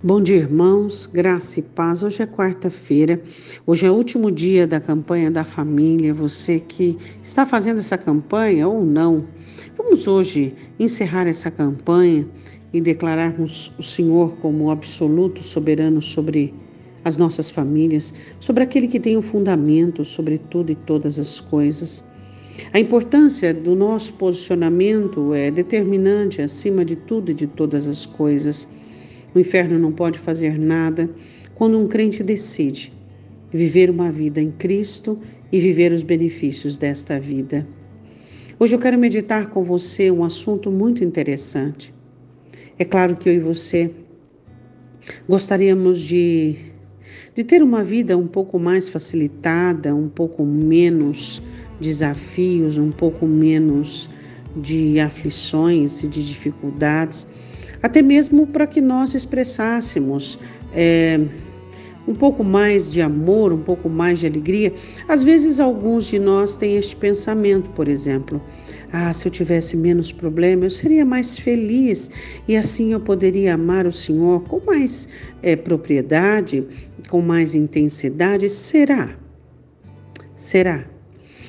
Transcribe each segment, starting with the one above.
Bom dia, irmãos, graça e paz. Hoje é quarta-feira, hoje é o último dia da campanha da família. Você que está fazendo essa campanha ou não, vamos hoje encerrar essa campanha e declararmos o Senhor como absoluto soberano sobre as nossas famílias, sobre aquele que tem o um fundamento sobre tudo e todas as coisas. A importância do nosso posicionamento é determinante acima de tudo e de todas as coisas. O inferno não pode fazer nada quando um crente decide viver uma vida em Cristo e viver os benefícios desta vida. Hoje eu quero meditar com você um assunto muito interessante. É claro que eu e você gostaríamos de, de ter uma vida um pouco mais facilitada, um pouco menos desafios, um pouco menos de aflições e de dificuldades até mesmo para que nós expressássemos é, um pouco mais de amor, um pouco mais de alegria. Às vezes, alguns de nós têm este pensamento, por exemplo. Ah, se eu tivesse menos problema, eu seria mais feliz e assim eu poderia amar o Senhor com mais é, propriedade, com mais intensidade. Será? Será?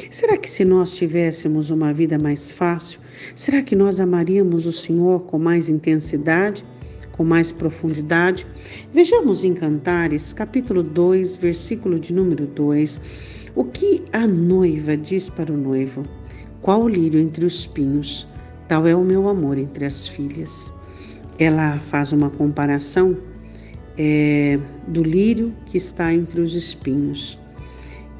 Será que se nós tivéssemos uma vida mais fácil, será que nós amaríamos o Senhor com mais intensidade, com mais profundidade? Vejamos em Cantares, capítulo 2, versículo de número 2, o que a noiva diz para o noivo: Qual o lírio entre os pinhos? Tal é o meu amor entre as filhas. Ela faz uma comparação é, do lírio que está entre os espinhos.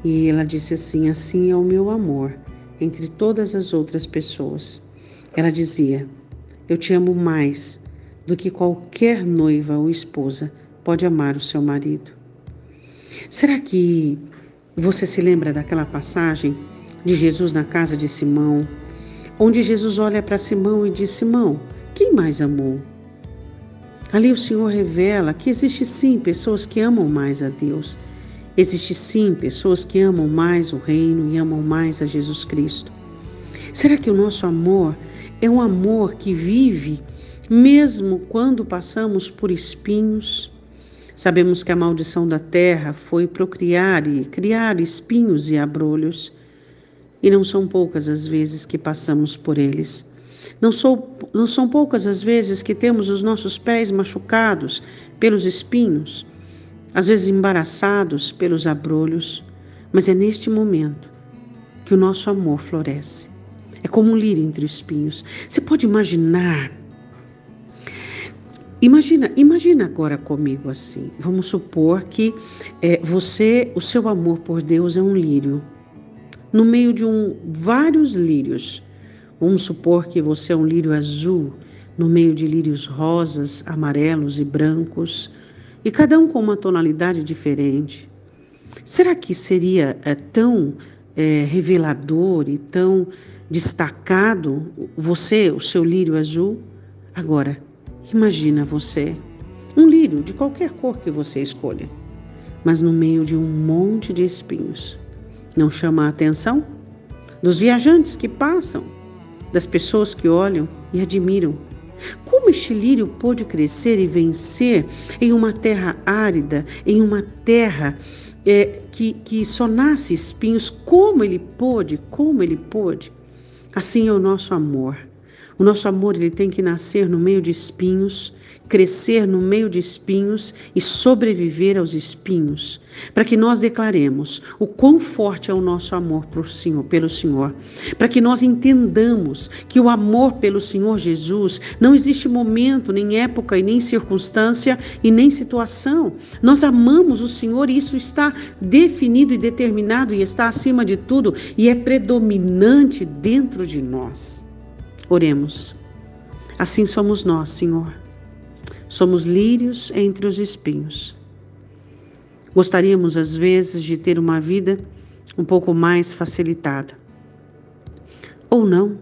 E ela disse assim: Assim é o meu amor entre todas as outras pessoas. Ela dizia: Eu te amo mais do que qualquer noiva ou esposa pode amar o seu marido. Será que você se lembra daquela passagem de Jesus na casa de Simão, onde Jesus olha para Simão e diz: Simão, quem mais amou? Ali o Senhor revela que existe sim pessoas que amam mais a Deus Existe sim pessoas que amam mais o reino e amam mais a Jesus Cristo. Será que o nosso amor é um amor que vive mesmo quando passamos por espinhos? Sabemos que a maldição da terra foi procriar e criar espinhos e abrolhos, e não são poucas as vezes que passamos por eles. Não, sou, não são poucas as vezes que temos os nossos pés machucados pelos espinhos às vezes embaraçados pelos abrolhos, mas é neste momento que o nosso amor floresce. É como um lírio entre os espinhos. Você pode imaginar. Imagina, imagina agora comigo assim. Vamos supor que é, você, o seu amor por Deus é um lírio, no meio de um vários lírios. Vamos supor que você é um lírio azul, no meio de lírios rosas, amarelos e brancos e cada um com uma tonalidade diferente. Será que seria é, tão é, revelador e tão destacado você, o seu lírio azul? Agora, imagina você, um lírio de qualquer cor que você escolha, mas no meio de um monte de espinhos. Não chama a atenção? Dos viajantes que passam, das pessoas que olham e admiram como este lírio pôde crescer e vencer em uma terra árida, em uma terra é, que, que só nasce espinhos? Como ele pôde? Como ele pôde? Assim é o nosso amor. O nosso amor ele tem que nascer no meio de espinhos, crescer no meio de espinhos e sobreviver aos espinhos, para que nós declaremos o quão forte é o nosso amor Senhor, pelo Senhor, para que nós entendamos que o amor pelo Senhor Jesus não existe momento, nem época e nem circunstância e nem situação. Nós amamos o Senhor e isso está definido e determinado e está acima de tudo e é predominante dentro de nós. Oremos. Assim somos nós, Senhor. Somos lírios entre os espinhos. Gostaríamos, às vezes, de ter uma vida um pouco mais facilitada. Ou não.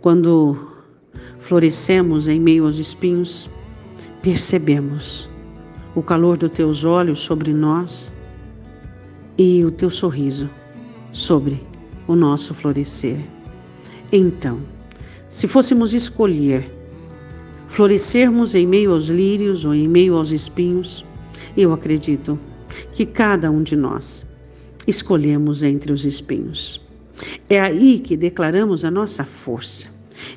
Quando florescemos em meio aos espinhos, percebemos o calor dos teus olhos sobre nós e o teu sorriso sobre o nosso florescer. Então, se fôssemos escolher florescermos em meio aos lírios ou em meio aos espinhos, eu acredito que cada um de nós escolhemos entre os espinhos. É aí que declaramos a nossa força.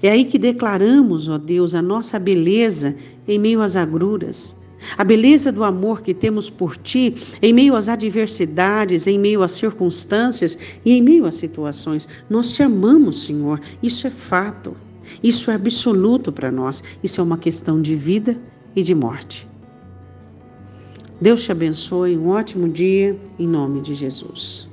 É aí que declaramos, ó Deus, a nossa beleza em meio às agruras. A beleza do amor que temos por ti em meio às adversidades, em meio às circunstâncias e em meio às situações. Nós te amamos, Senhor. Isso é fato. Isso é absoluto para nós. Isso é uma questão de vida e de morte. Deus te abençoe. Um ótimo dia em nome de Jesus.